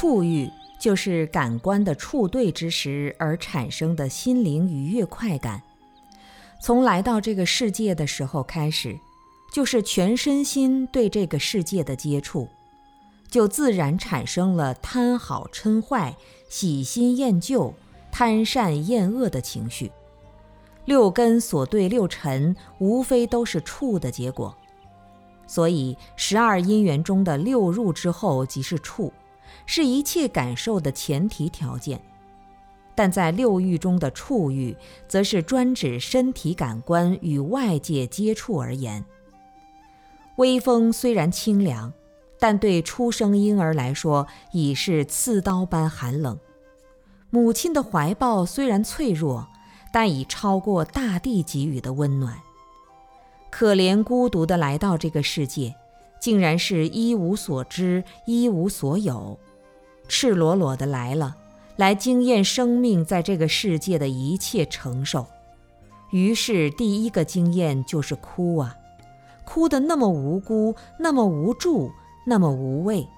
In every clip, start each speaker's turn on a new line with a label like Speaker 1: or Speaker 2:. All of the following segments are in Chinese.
Speaker 1: 触欲就是感官的触对之时而产生的心灵愉悦快感。从来到这个世界的时候开始，就是全身心对这个世界的接触，就自然产生了贪好嗔坏、喜新厌旧、贪善厌恶的情绪。六根所对六尘，无非都是触的结果。所以，十二因缘中的六入之后即是触，是一切感受的前提条件。但在六欲中的触欲，则是专指身体感官与外界接触而言。微风虽然清凉，但对出生婴儿来说已是刺刀般寒冷。母亲的怀抱虽然脆弱，但已超过大地给予的温暖。可怜孤独的来到这个世界，竟然是一无所知、一无所有，赤裸裸的来了，来经验生命在这个世界的一切承受。于是第一个经验就是哭啊，哭得那么无辜，那么无助，那么无畏。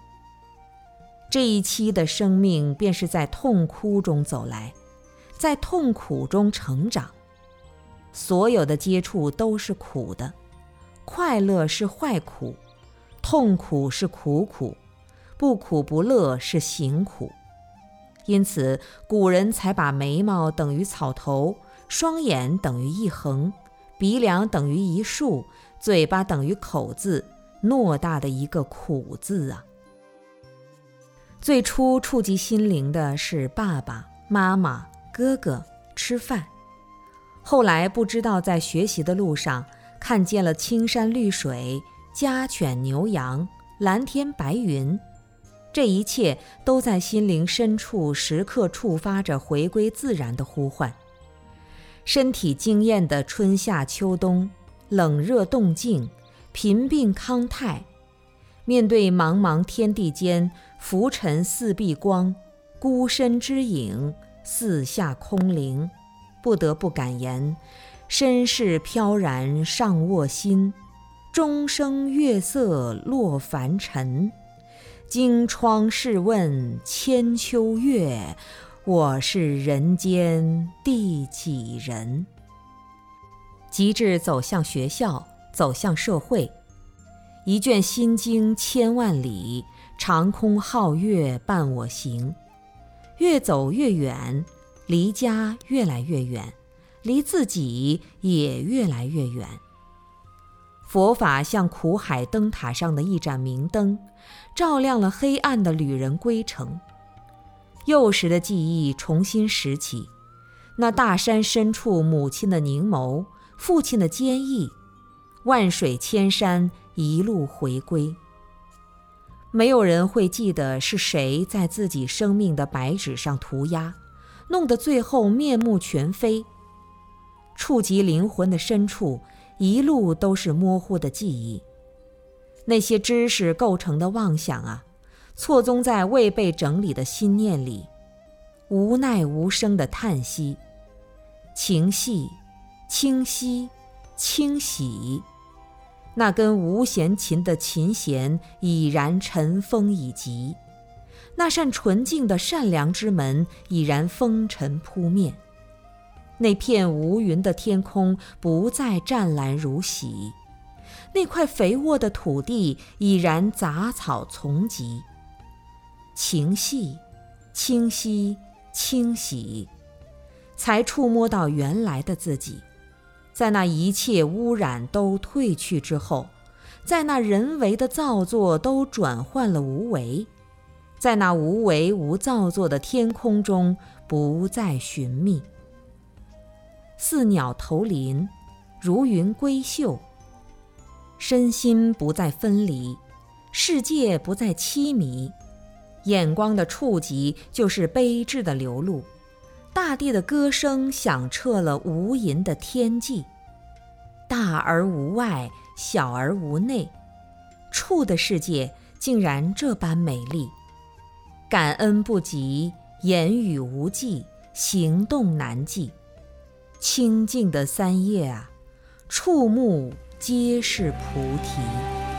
Speaker 1: 这一期的生命便是在痛哭中走来，在痛苦中成长。所有的接触都是苦的，快乐是坏苦，痛苦是苦苦，不苦不乐是行苦。因此，古人才把眉毛等于草头，双眼等于一横，鼻梁等于一竖，嘴巴等于口字，偌大的一个苦字啊！最初触及心灵的是爸爸妈妈、哥哥吃饭。后来不知道在学习的路上看见了青山绿水、家犬牛羊、蓝天白云，这一切都在心灵深处时刻触发着回归自然的呼唤。身体经验的春夏秋冬、冷热动静、贫病康泰，面对茫茫天地间浮沉似碧光、孤身之影、四下空灵。不得不感言：身世飘然尚卧心，钟声月色落凡尘。经窗试问千秋月，我是人间第几人？极致走向学校，走向社会。一卷心经千万里，长空皓月伴我行。越走越远。离家越来越远，离自己也越来越远。佛法像苦海灯塔上的一盏明灯，照亮了黑暗的旅人归程。幼时的记忆重新拾起，那大山深处母亲的凝眸，父亲的坚毅，万水千山一路回归。没有人会记得是谁在自己生命的白纸上涂鸦。弄得最后面目全非，触及灵魂的深处，一路都是模糊的记忆。那些知识构成的妄想啊，错综在未被整理的心念里，无奈无声的叹息。情系，清晰，清洗，那根无弦琴的琴弦已然尘封已极。那扇纯净的善良之门已然风尘扑面，那片无云的天空不再湛蓝如洗，那块肥沃的土地已然杂草丛集。情系，清晰，清洗，才触摸到原来的自己，在那一切污染都褪去之后，在那人为的造作都转换了无为。在那无为无造作的天空中，不再寻觅。似鸟投林，如云归岫。身心不再分离，世界不再凄迷，眼光的触及就是悲智的流露，大地的歌声响彻了无垠的天际。大而无外，小而无内，触的世界竟然这般美丽。感恩不及，言语无际，行动难记。清净的三业啊，触目皆是菩提。